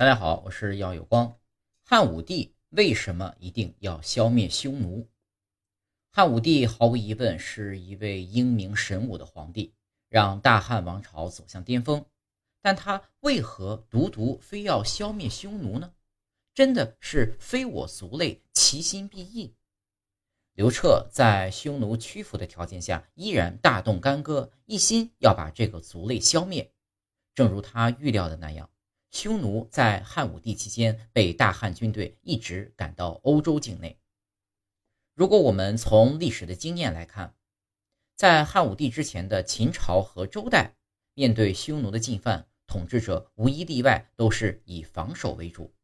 大家好，我是耀有光。汉武帝为什么一定要消灭匈奴？汉武帝毫无疑问是一位英明神武的皇帝，让大汉王朝走向巅峰。但他为何独独非要消灭匈奴呢？真的是非我族类，其心必异。刘彻在匈奴屈服的条件下，依然大动干戈，一心要把这个族类消灭。正如他预料的那样。匈奴在汉武帝期间被大汉军队一直赶到欧洲境内。如果我们从历史的经验来看，在汉武帝之前的秦朝和周代，面对匈奴的进犯，统治者无一例外都是以防守为主。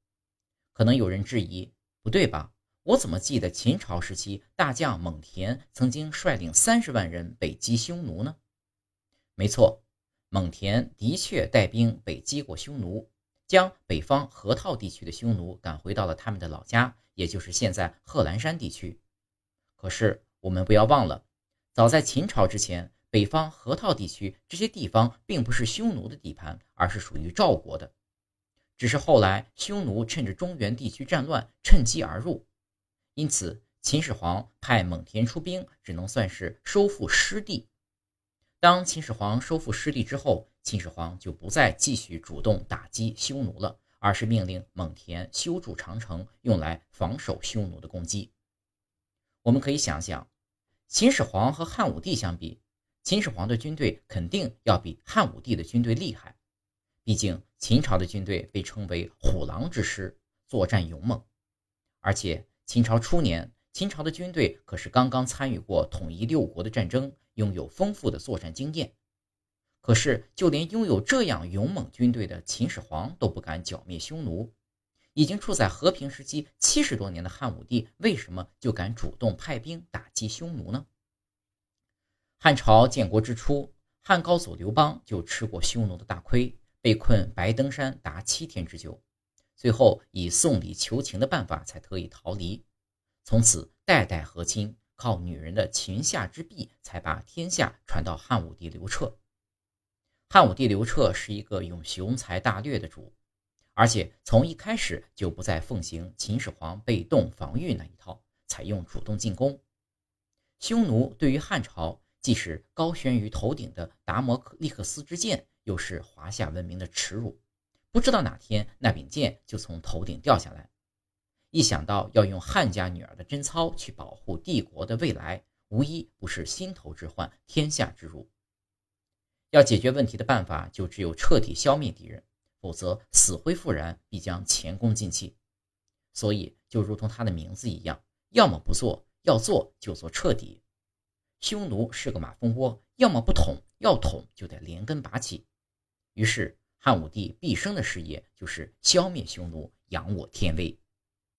可能有人质疑，不对吧？我怎么记得秦朝时期大将蒙恬曾经率领三十万人北击匈奴呢？没错，蒙恬的确带兵北击过匈奴。将北方河套地区的匈奴赶回到了他们的老家，也就是现在贺兰山地区。可是我们不要忘了，早在秦朝之前，北方河套地区这些地方并不是匈奴的地盘，而是属于赵国的。只是后来匈奴趁着中原地区战乱，趁机而入，因此秦始皇派蒙恬出兵，只能算是收复失地。当秦始皇收复失地之后，秦始皇就不再继续主动打击匈奴了，而是命令蒙恬修筑长城，用来防守匈奴的攻击。我们可以想想，秦始皇和汉武帝相比，秦始皇的军队肯定要比汉武帝的军队厉害。毕竟秦朝的军队被称为虎狼之师，作战勇猛。而且秦朝初年，秦朝的军队可是刚刚参与过统一六国的战争，拥有丰富的作战经验。可是，就连拥有这样勇猛军队的秦始皇都不敢剿灭匈奴，已经处在和平时期七十多年的汉武帝，为什么就敢主动派兵打击匈奴呢？汉朝建国之初，汉高祖刘邦就吃过匈奴的大亏，被困白登山达七天之久，最后以送礼求情的办法才得以逃离，从此代代和亲，靠女人的裙下之婢，才把天下传到汉武帝刘彻。汉武帝刘彻是一个用雄才大略的主，而且从一开始就不再奉行秦始皇被动防御那一套，采用主动进攻。匈奴对于汉朝，既是高悬于头顶的达摩克利克斯之剑，又是华夏文明的耻辱。不知道哪天那柄剑就从头顶掉下来。一想到要用汉家女儿的贞操去保护帝国的未来，无一不是心头之患，天下之辱。要解决问题的办法，就只有彻底消灭敌人，否则死灰复燃，必将前功尽弃。所以，就如同他的名字一样，要么不做，要做就做彻底。匈奴是个马蜂窝，要么不捅，要捅就得连根拔起。于是，汉武帝毕生的事业就是消灭匈奴，扬我天威。